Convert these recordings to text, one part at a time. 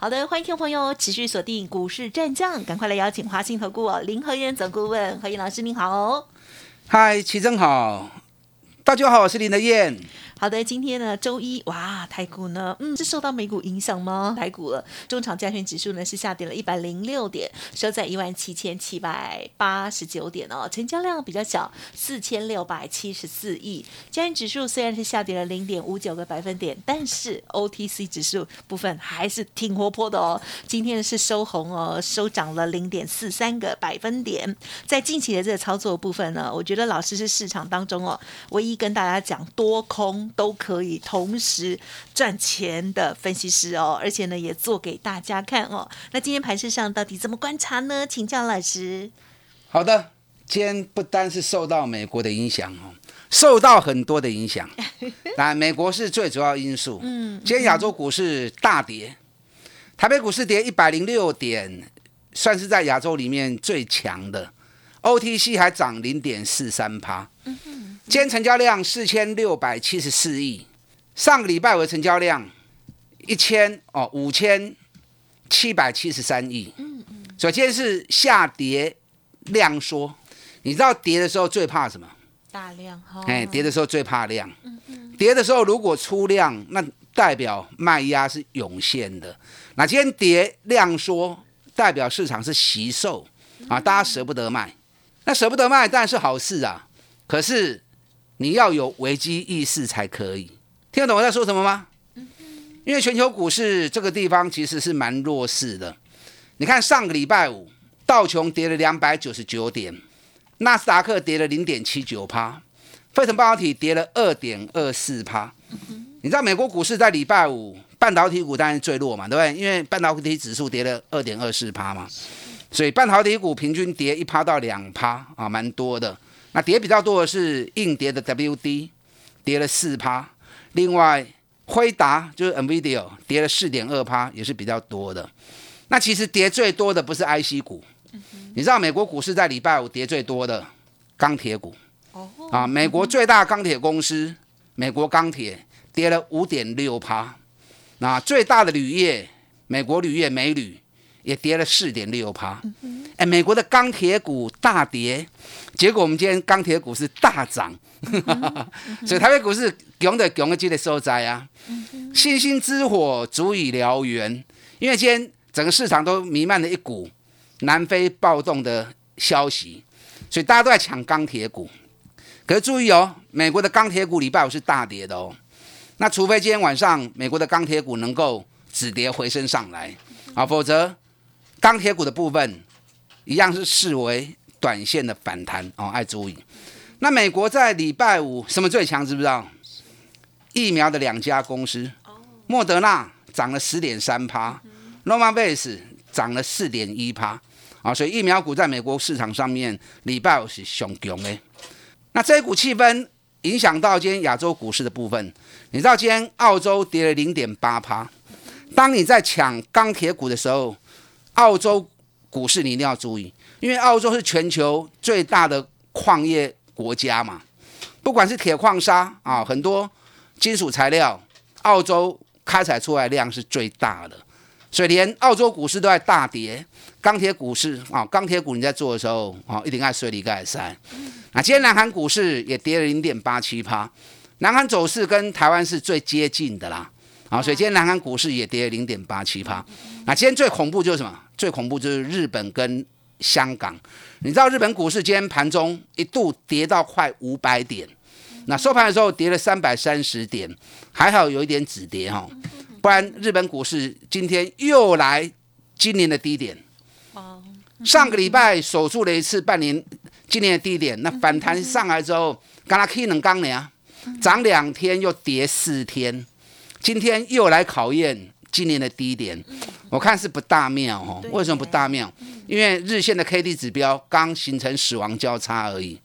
好的，欢迎听众朋友持续锁定股市战将，赶快来邀请华信投顾林和燕总顾问何燕老师，您好。嗨，齐正好，大家好，我是林和燕。好的，今天呢，周一，哇，台股呢，嗯，是受到美股影响吗？台股了，中场加权指数呢是下跌了一百零六点，收在一万七千七百八十九点哦，成交量比较小，四千六百七十四亿。加权指数虽然是下跌了零点五九个百分点，但是 OTC 指数部分还是挺活泼的哦。今天是收红哦，收涨了零点四三个百分点。在近期的这个操作部分呢，我觉得老师是市场当中哦，唯一跟大家讲多空。都可以同时赚钱的分析师哦，而且呢也做给大家看哦。那今天盘市上到底怎么观察呢？请教老师。好的，今天不单是受到美国的影响哦，受到很多的影响。那美国是最主要因素。嗯，今天亚洲股市大跌，台北股市跌一百零六点，算是在亚洲里面最强的。OTC 还涨零点四三趴。嗯今天成交量四千六百七十四亿，上个礼拜的成交量一千哦五千七百七十三亿。嗯嗯，首先是下跌量缩。你知道跌的时候最怕什么？大量哈。哎，跌的时候最怕量。嗯嗯。跌的时候如果出量，那代表卖压是涌现的。那今天跌量缩，代表市场是惜售啊，大家舍不得卖。那舍不得卖当然是好事啊，可是。你要有危机意识才可以，听得懂我在说什么吗？因为全球股市这个地方其实是蛮弱势的。你看上个礼拜五，道琼跌了两百九十九点，纳斯达克跌了零点七九趴，费城半导体跌了二点二四趴。你知道美国股市在礼拜五，半导体股当然最弱嘛，对不对？因为半导体指数跌了二点二四趴嘛，所以半导体股平均跌一趴到两趴啊，蛮多的。那跌比较多的是硬碟的 WD，跌了四趴。另外，辉达就是 NVIDIA 跌了四点二趴，也是比较多的。那其实跌最多的不是 IC 股，你知道美国股市在礼拜五跌最多的钢铁股。哦。啊，美国最大钢铁公司美国钢铁跌了五点六趴。那最大的铝业美国铝业美铝也跌了四点六趴。哎，美国的钢铁股大跌。结果我们今天钢铁股是大涨，所以台北股市强的强的记得受灾啊！星星之火足以燎原，因为今天整个市场都弥漫了一股南非暴动的消息，所以大家都在抢钢铁股。可是注意哦，美国的钢铁股礼拜五是大跌的哦。那除非今天晚上美国的钢铁股能够止跌回升上来啊，否则钢铁股的部分一样是视为。短线的反弹哦，爱注意。那美国在礼拜五什么最强？知不知道？疫苗的两家公司，莫德纳涨了十点三趴，Novavax 涨了四点一趴啊，所以疫苗股在美国市场上面礼拜五是雄强的。那这股气氛影响到今天亚洲股市的部分，你知道今天澳洲跌了零点八趴。当你在抢钢铁股的时候，澳洲股市你一定要注意。因为澳洲是全球最大的矿业国家嘛，不管是铁矿砂啊，很多金属材料，澳洲开采出来量是最大的，所以连澳洲股市都在大跌。钢铁股市啊，钢铁股你在做的时候啊，一定要水里盖山。那今天南韩股市也跌了零点八七趴，南韩走势跟台湾是最接近的啦，啊，所以今天南韩股市也跌了零点八七趴。那今天最恐怖就是什么？最恐怖就是日本跟。香港，你知道日本股市今天盘中一度跌到快五百点，那收盘的时候跌了三百三十点，还好有一点止跌哈，不然日本股市今天又来今年的低点。上个礼拜守住了一次半年今年的低点，那反弹上来之后，刚刚 K 能刚呢，涨两天又跌四天，今天又来考验。今年的低点，我看是不大妙哦。为什么不大妙？因为日线的 K D 指标刚形成死亡交叉而已。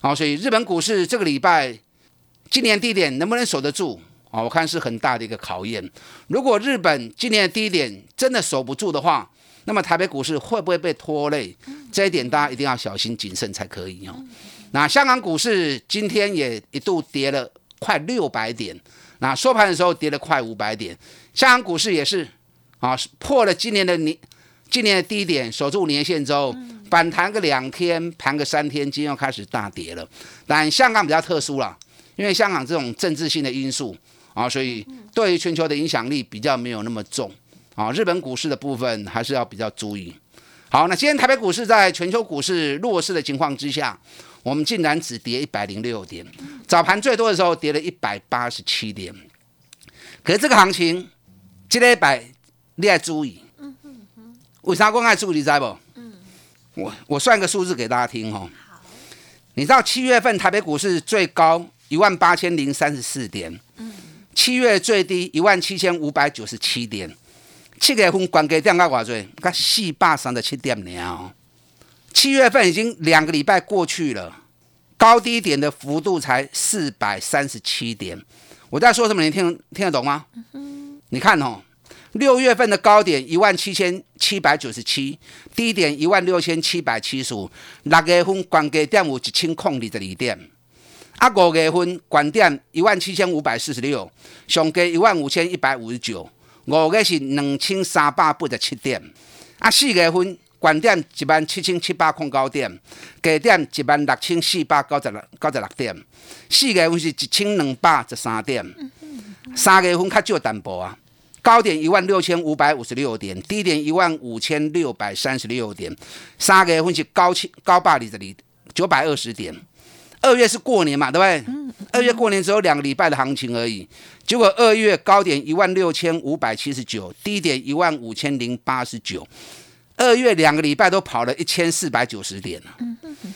好，所以日本股市这个礼拜今年低点能不能守得住？啊，我看是很大的一个考验。如果日本今年的低点真的守不住的话，那么台北股市会不会被拖累？这一点大家一定要小心谨慎才可以哦。那香港股市今天也一度跌了快六百点，那收盘的时候跌了快五百点。香港股市也是啊，破了今年的年今年的低点，守住年线之后，反弹个两天，盘个三天，今天又开始大跌了。但香港比较特殊了，因为香港这种政治性的因素啊，所以对于全球的影响力比较没有那么重。啊，日本股市的部分还是要比较注意。好，那今天台北股市在全球股市弱势的情况之下，我们竟然只跌一百零六点，早盘最多的时候跌了一百八十七点。可是这个行情，今天一百你要注意。为啥我爱注意？你知不？我我算个数字给大家听哦。你知道七月份台北股市最高一万八千零三十四点，七月最低一万七千五百九十七点。七月份关价点到偌济？才四百三十七点了。七月份已经两个礼拜过去了，高低点的幅度才四百三十七点。我在说什么？你听听得懂吗？你看哦，六月份的高点一万七千七百九十七，低点一万六千七百七十五。六月份关价点有一千空二十二点。啊，五月份关点一万七千五百四十六，上价一万五千一百五十九。五月是两千三百八十七点，啊，四月份关点一万七千七百空高点，低点一万六千四百九十六九十六点，四月份是一千两百十三点，三月份较少淡薄啊，高点一万六千五百五十六点，低点一万五千六百三十六点，三月份是高七高八二十二九百二十点。二月是过年嘛，对不对？二月过年只有两个礼拜的行情而已。结果二月高点一万六千五百七十九，低点一万五千零八十九。二月两个礼拜都跑了一千四百九十点了。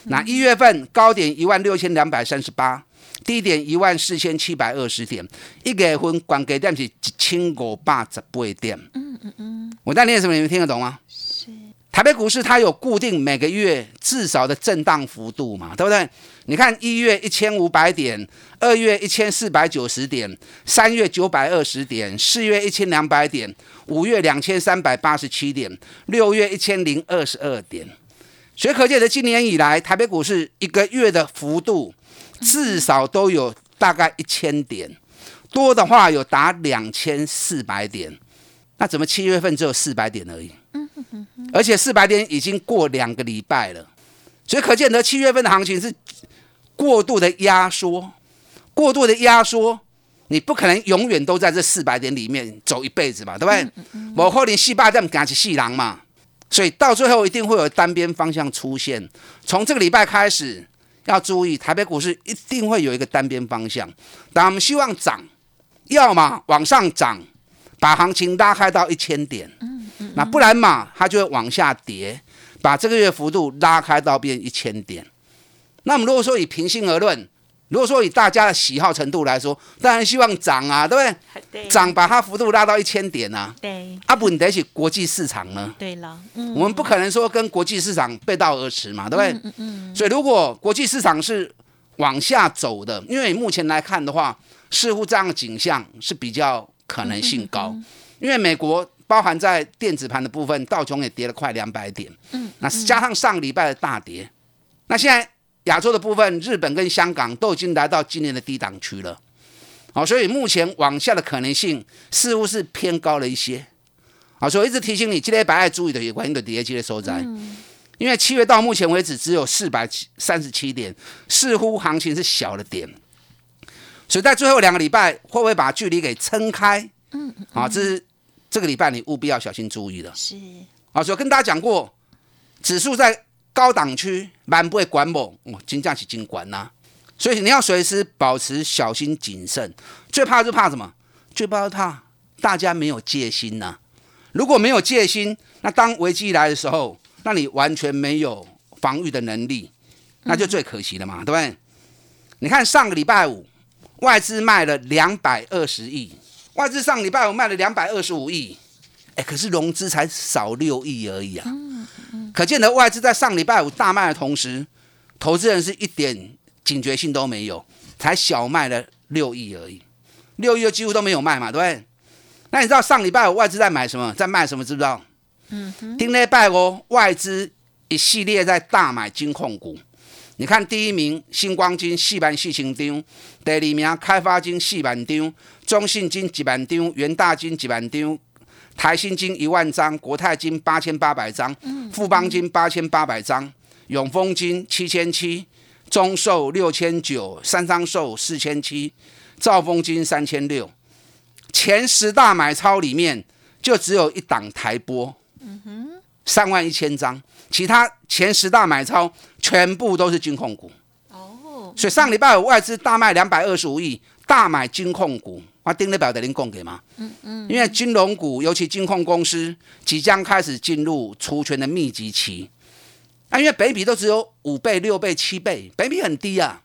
那一月份高点一万六千两百三十八，低点一万四千七百二十点。一月份关给点是一千五百十八点。嗯嗯嗯。我在念什么？你们听得懂吗？台北股市它有固定每个月至少的震荡幅度嘛，对不对？你看一月一千五百点，二月一千四百九十点，三月九百二十点，四月一千两百点，五月两千三百八十七点，六月一千零二十二点。所以可见的今年以来，台北股市一个月的幅度至少都有大概一千点，多的话有达两千四百点。那怎么七月份只有四百点而已？而且四百点已经过两个礼拜了，所以可见得七月份的行情是过度的压缩，过度的压缩，你不可能永远都在这四百点里面走一辈子嘛，对不对？我可能四百点赶起细狼嘛，所以到最后一定会有单边方向出现。从这个礼拜开始要注意，台北股市一定会有一个单边方向，但我们希望涨，要么往上涨，把行情拉开到一千点。那不然嘛，它就会往下跌，把这个月幅度拉开到变一千点。那么如果说以平心而论，如果说以大家的喜好程度来说，当然希望涨啊，对不对？涨把它幅度拉到一千点啊。对。啊，不，你得起国际市场呢。对了，嗯我们不可能说跟国际市场背道而驰嘛，对不对？嗯嗯。所以如果国际市场是往下走的，因为目前来看的话，似乎这样的景象是比较可能性高，因为美国。包含在电子盘的部分，道琼也跌了快两百点。嗯，那是加上上个礼拜的大跌。那现在亚洲的部分，日本跟香港都已经来到今年的低档区了。好，所以目前往下的可能性似乎是偏高了一些。好，所以一直提醒你，今天白爱注意的有关于的跌机的收窄。因为七月到目前为止只有四百三十七点，似乎行情是小了点。所以在最后两个礼拜，会不会把距离给撑开？嗯，好，这是。这个礼拜你务必要小心注意了。是啊，所以跟大家讲过，指数在高档区蛮不会管猛，哦，金价是金管呐，所以你要随时保持小心谨慎。最怕就怕什么？最怕怕大家没有戒心呐。如果没有戒心，那当危机来的时候，那你完全没有防御的能力，那就最可惜了嘛，对不对？你看上个礼拜五，外资卖了两百二十亿。外资上礼拜五卖了两百二十五亿，哎，可是融资才少六亿而已啊。可见得外资在上礼拜五大卖的同时，投资人是一点警觉性都没有，才小卖了六亿而已，六亿几乎都没有卖嘛，对不对？那你知道上礼拜五外资在买什么，在卖什么，知不知道？嗯哼，丁礼拜哦，外资一系列在大买金控股。你看第一名星光金四万四千张，第二名开发金四万张，中信金一万张，元大金一万张，台新金一万张，国泰金八千八百张，富邦金八千八百张，永丰金七千七，中寿六千九，三商寿四千七，兆丰金三千六。前十大买超里面就只有一档台波，三万一千张。其他前十大买超全部都是金控股，哦，所以上礼拜有外资大卖两百二十五亿，大买金控股，我盯着表的您供给吗？嗯嗯，因为金融股尤其金控公司即将开始进入除权的密集期，啊，因为北比都只有五倍、六倍、七倍，北比很低啊，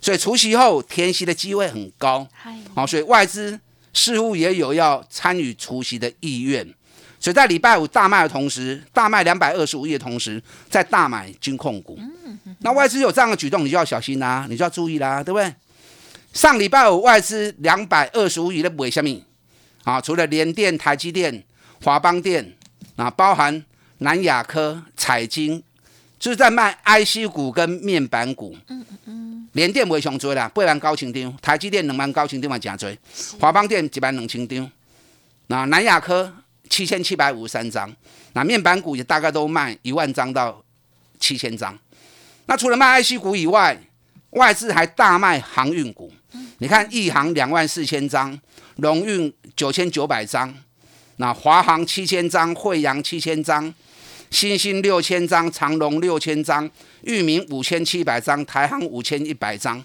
所以除息后填息的机会很高，好，所以外资似乎也有要参与除息的意愿。所以在礼拜五大卖的同时，大卖两百二十五亿的同时，在大买金控股。那外资有这样的举动，你就要小心啦，你就要注意啦，对不对？上礼拜五外资两百二十五亿的买什么？啊，除了联电、台积电、华邦电啊，包含南亚科、彩晶，就是在卖 IC 股跟面板股。嗯嗯嗯。联电不会上追啦，八万高清张；台积电两万高清张嘛，正追；华邦电一万两千张。那南亚科。七千七百五十三张，那面板股也大概都卖一万张到七千张。那除了卖 IC 股以外，外资还大卖航运股。你看，亿航两万四千张，龙运九千九百张，那华航七千张，惠阳七千张，新兴六千张，长隆六千张，裕民五千七百张，台航五千一百张。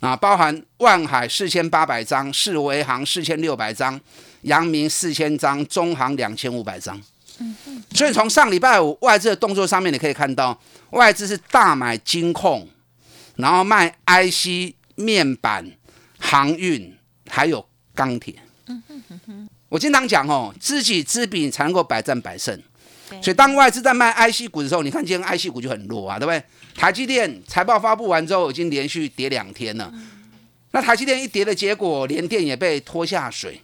啊，包含万海四千八百张，世维航四千六百张，阳明四千张，中行两千五百张。所以从上礼拜五外资的动作上面，你可以看到外资是大买金控，然后卖 IC 面板、航运还有钢铁。我经常讲哦，知己知彼才能够百战百胜。所以当外资在卖 IC 股的时候，你看今天 IC 股就很弱啊，对不对？台积电财报发布完之后，已经连续跌两天了。那台积电一跌的结果，联电也被拖下水。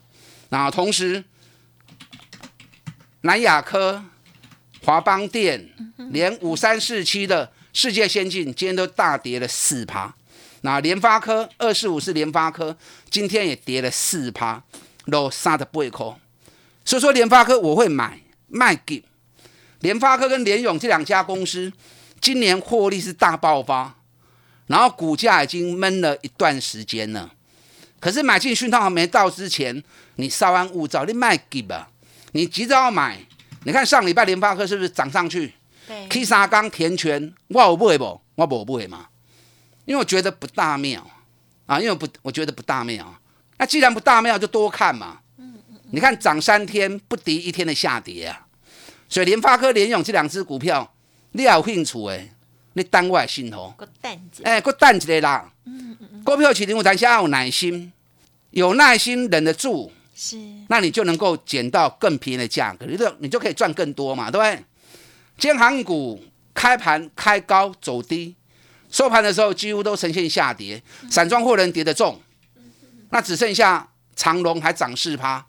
那同时，南亚科、华邦电，连五三四七的世界先进今天都大跌了四趴。那联发科二四五是联发科，今天也跌了四趴，都杀的不口。所以说联发科我会买卖给。联发科跟联永这两家公司，今年获利是大爆发，然后股价已经闷了一段时间了。可是买进讯号还没到之前，你稍安勿躁，你卖给吧。你急着要买，你看上礼拜联发科是不是涨上去？对，K 沙钢、填权，我有买不？我不买嘛，因为我觉得不大妙啊，因为不，我觉得不大妙。那既然不大妙，就多看嘛。嗯嗯。你看涨三天不敌一天的下跌啊。所以联发科、联勇这两只股票，你有兴趣诶？你等我信号。哎，搁等一下啦。嗯嗯嗯。股票起定我谈先要有耐心，有耐心忍得住，是。那你就能够捡到更便宜的价格，你就你就可以赚更多嘛，对不对？今航股开盘开高走低，收盘的时候几乎都呈现下跌，散装货人跌得重，那只剩下长隆还涨四趴。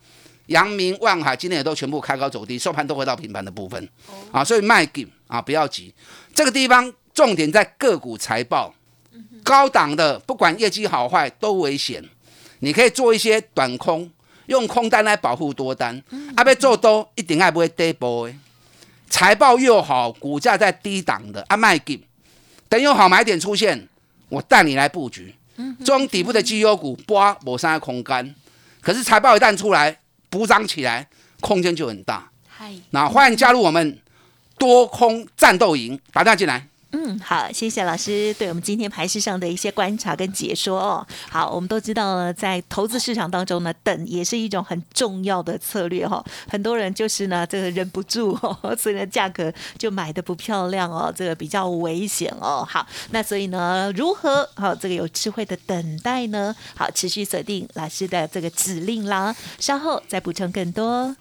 阳明、万海今天也都全部开高走低，收盘都回到平盘的部分，啊，所以卖给啊，不要急。这个地方重点在个股财报，高档的不管业绩好坏都危险。你可以做一些短空，用空单来保护多单。啊，要做多一定爱不会跌波的。财报又好，股价在低档的啊，卖给等有好买点出现，我带你来布局。中底部的绩优股，波某三空干，可是财报一旦出来。补涨起来，空间就很大。嗨，那欢迎加入我们多空战斗营，打电话进来。嗯，好，谢谢老师对我们今天盘市上的一些观察跟解说哦。好，我们都知道呢，在投资市场当中呢，等也是一种很重要的策略哈。很多人就是呢，这个忍不住哦，所以呢，价格就买的不漂亮哦，这个比较危险哦。好，那所以呢，如何好这个有智慧的等待呢？好，持续锁定老师的这个指令啦，稍后再补充更多。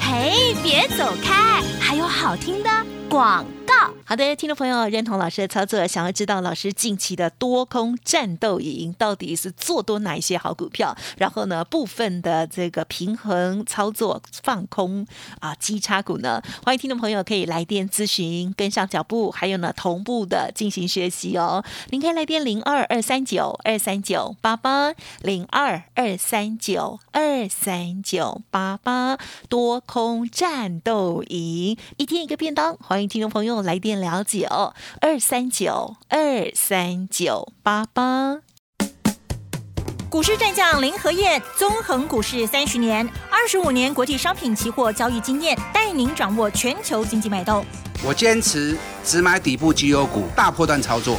嘿，别走开，还有好听的广告。好的，听众朋友，认同老师的操作，想要知道老师近期的多空战斗营到底是做多哪一些好股票，然后呢，部分的这个平衡操作放空啊基差股呢？欢迎听众朋友可以来电咨询，跟上脚步，还有呢同步的进行学习哦。您可以来电零二二三九二三九八八零二二三九二三九八八多空战斗营，一天一个便当，欢迎听众朋友来电。了解哦，二三九二三九八八。股市战将林和燕，纵横股市三十年，二十五年国际商品期货交易经验，带您掌握全球经济脉动。我坚持只买底部绩优股，大波段操作。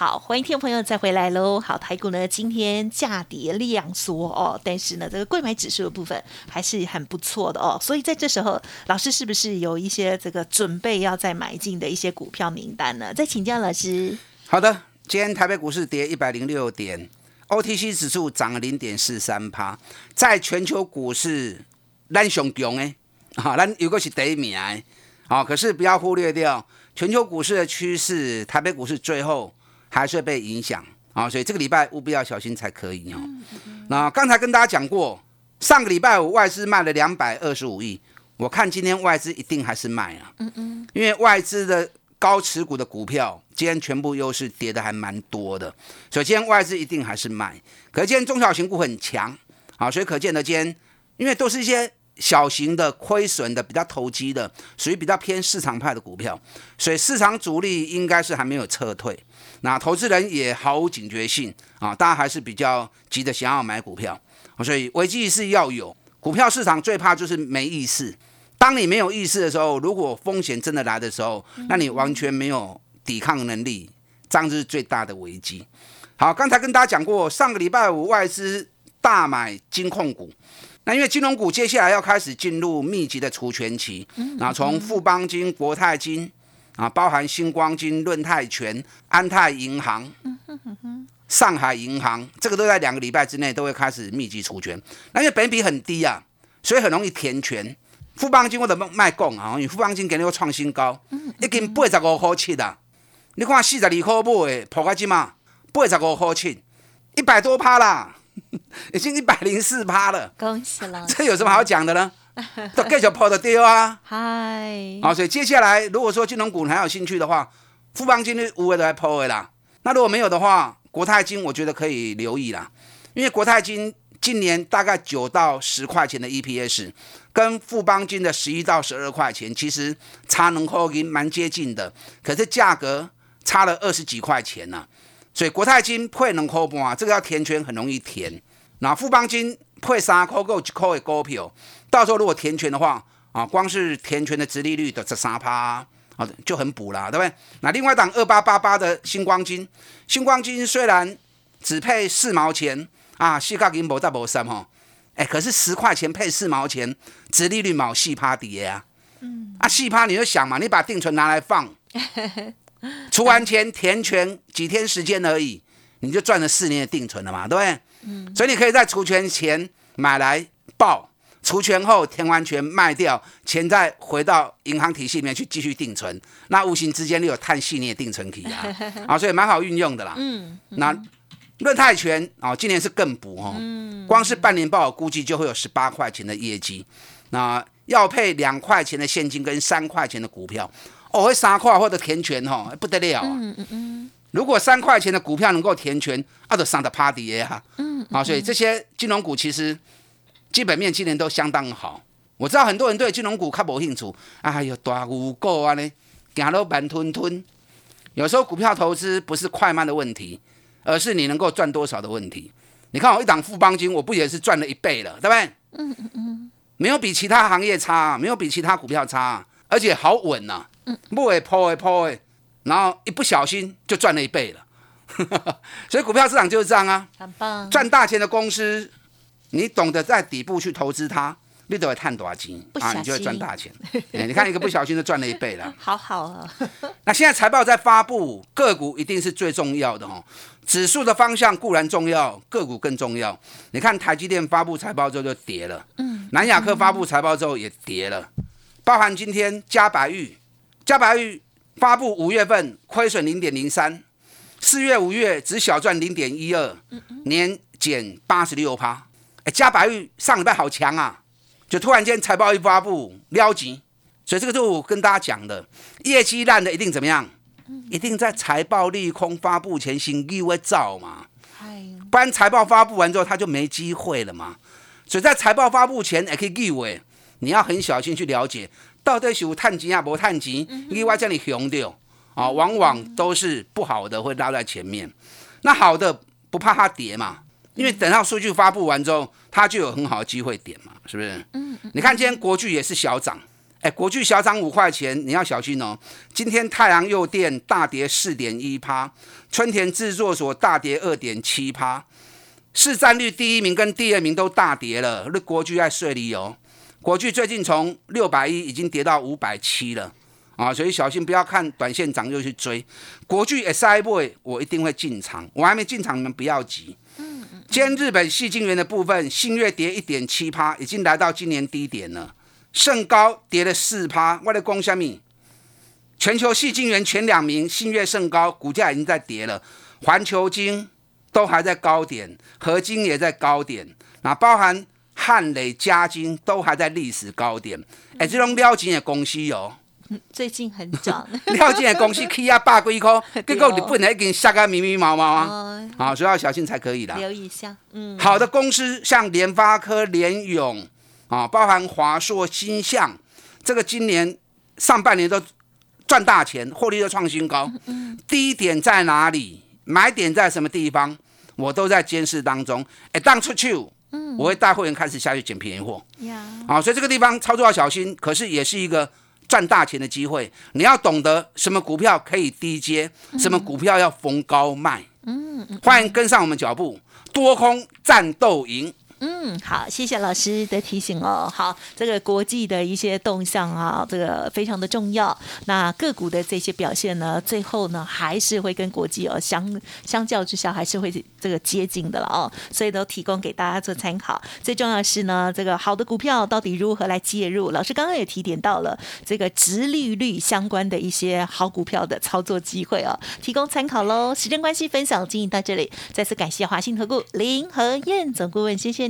好，欢迎听众朋友再回来喽。好，台股呢今天价跌量缩哦，但是呢这个贵买指数的部分还是很不错的哦。所以在这时候，老师是不是有一些这个准备要再买进的一些股票名单呢？再请教老师。好的，今天台北股市跌一百零六点，OTC 指数涨了零点四三趴，在全球股市咱上强诶，啊，咱有个是第一名诶，好，可是不要忽略掉全球股市的趋势，台北股市最后。还是会被影响啊，所以这个礼拜务必要小心才可以哦。那刚才跟大家讲过，上个礼拜五外资卖了两百二十五亿，我看今天外资一定还是卖啊。嗯嗯，因为外资的高持股的股票今天全部又是跌的还蛮多的，所以今天外资一定还是卖。可见中小型股很强啊，所以可见的今天，因为都是一些小型的亏损的比较投机的，属于比较偏市场派的股票，所以市场主力应该是还没有撤退。那投资人也毫无警觉性啊，大家还是比较急着想要买股票，所以危机意识要有。股票市场最怕就是没意识。当你没有意识的时候，如果风险真的来的时候，那你完全没有抵抗能力，这样就是最大的危机。好，刚才跟大家讲过，上个礼拜五外资大买金控股，那因为金融股接下来要开始进入密集的除权期，那从富邦金、国泰金。啊，包含星光金、润泰全、安泰银行、上海银行，这个都在两个礼拜之内都会开始密集除权。那因为本比很低啊，所以很容易填权。富邦金我的卖供啊，因为富邦金给你个创新高，已经八十五块七啦。你看四十二块买，破开几嘛？八十五块七，一百多趴啦，已经一百零四趴了。恭喜了！这有什么好讲的呢？都继续破的丢啊！嗨，好，所以接下来如果说金融股还有兴趣的话，富邦金的五位都来破位啦。那如果没有的话，国泰金我觉得可以留意啦，因为国泰金今年大概九到十块钱的 EPS，跟富邦金的十一到十二块钱，其实差能够已蛮接近的，可是价格差了二十几块钱呢。所以国泰金配能扣半，这个要填权很容易填。那富邦金配三块够一块的股票。到时候如果填权的话，啊，光是填权的殖利率的这三趴，啊，就很补了，对不对？那另外档二八八八的星光金，星光金虽然只配四毛钱啊，四角银无再无三吼，哎，可是十块钱配四毛钱，殖利率毛四趴底啊，嗯，啊四趴你就想嘛，你把定存拿来放，出完钱填权几天时间而已，你就赚了四年的定存了嘛，对不对？嗯，所以你可以在除权前买来报。除权后填完权卖掉，钱再回到银行体系里面去继续定存，那无形之间你有碳系列定存可以啊，啊，所以蛮好运用的啦。嗯，那论泰权啊，今年是更补哦，光是半年报估计就会有十八块钱的业绩，那要配两块钱的现金跟三块钱的股票，哦，会三块或者填权哈，不得了啊。嗯嗯嗯，如果三块钱的股票能够填权，啊，就上的 party 哈。嗯，啊，所以这些金融股其实。基本面今年都相当好，我知道很多人对金融股较无兴趣，哎呦，大牛股啊呢，行到慢吞吞。有时候股票投资不是快慢的问题，而是你能够赚多少的问题。你看我一档富邦金，我不也是赚了一倍了，对不对？嗯嗯嗯，没有比其他行业差，没有比其他股票差，而且好稳呐。嗯，不会破会破会，然后一不小心就赚了一倍了。所以股票市场就是这样啊，很棒，赚大钱的公司，你懂得在底部去投资它。你都会赚多少钱啊？你就会赚大钱。你看一个不小心就赚了一倍了。好好啊。那现在财报在发布，个股一定是最重要的哦。指数的方向固然重要，个股更重要。你看台积电发布财报之后就跌了，嗯。南亚科发布财报之后也跌了，包含今天嘉白玉，嘉白玉发布五月份亏损零点零三，四月五月只小赚零点一二，年减八十六趴。哎，嘉白玉上礼拜好强啊。就突然间财报一发布，撩急，所以这个就我跟大家讲的，业绩烂的一定怎么样？一定在财报利空发布前先立会造嘛，不然财报发布完之后他就没机会了嘛。所以在财报发布前也可以立位，你要很小心去了解，到底是有探级啊，不探级，意外叫你熊掉啊，往往都是不好的会拉在前面，那好的不怕它跌嘛。因为等到数据发布完之后，它就有很好的机会点嘛，是不是？嗯嗯。你看今天国巨也是小涨，哎，国巨小涨五块钱，你要小心哦。今天太阳诱电大跌四点一趴，春田制作所大跌二点七趴，市占率第一名跟第二名都大跌了。那国巨在睡里哦，国巨最近从六百一已经跌到五百七了啊，所以小心不要看短线涨就去追。国巨 S I boy，我一定会进场，我还没进场，你们不要急。今天日本细晶圆的部分，信月跌一点七趴，已经来到今年低点了。盛高跌了四趴，为了攻虾米？全球细晶圆前两名，信月、盛高股价已经在跌了。环球晶都还在高点，合金也在高点，那包含汉磊、嘉金都还在历史高点。哎，这种撩金的公司哦。最近很涨，了解公司 K 啊百几块，结果你不能给你下个迷迷毛毛啊，好，所以要小心才可以的。留意一下，嗯，好的公司像联发科、联咏啊，包含华硕、新象，这个今年上半年都赚大钱，获利都创新高。低点在哪里？买点在什么地方？我都在监视当中。哎，当出去，嗯，我会带会员开始下去捡便宜货。呀，好，所以这个地方操作要小心，可是也是一个。赚大钱的机会，你要懂得什么股票可以低接，什么股票要逢高卖。嗯，欢迎跟上我们脚步，多空战斗赢。嗯，好，谢谢老师的提醒哦。好，这个国际的一些动向啊，这个非常的重要。那个股的这些表现呢，最后呢还是会跟国际哦相相较之下，还是会这个接近的了哦。所以都提供给大家做参考。最重要是呢，这个好的股票到底如何来介入？老师刚刚也提点到了这个直利率相关的一些好股票的操作机会哦，提供参考喽。时间关系，分享经营到这里，再次感谢华信投顾林和燕总顾问，谢谢。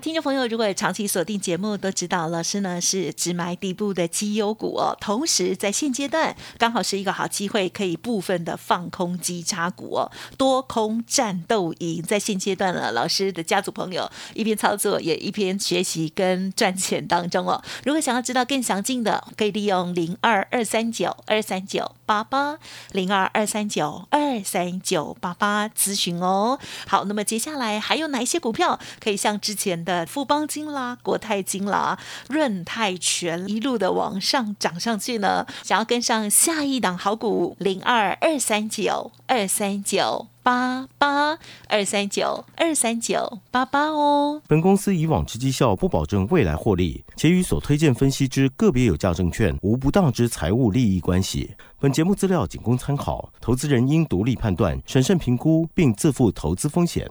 听众朋友，如果长期锁定节目，都知道老师呢是只买底部的绩优股哦。同时，在现阶段刚好是一个好机会，可以部分的放空基差股哦，多空战斗赢。在现阶段了，老师的家族朋友一边操作，也一边学习跟赚钱当中哦。如果想要知道更详尽的，可以利用零二二三九二三九八八零二二三九二三九八八咨询哦。好，那么接下来还有哪一些股票可以像前的？富邦金啦、国泰金啦、润泰全一路的往上涨上去呢，想要跟上下一档好股零二二三九二三九八八二三九二三九八八哦。本公司以往之绩效不保证未来获利，且与所推荐分析之个别有价证券无不当之财务利益关系。本节目资料仅供参考，投资人应独立判断、审慎评估，并自负投资风险。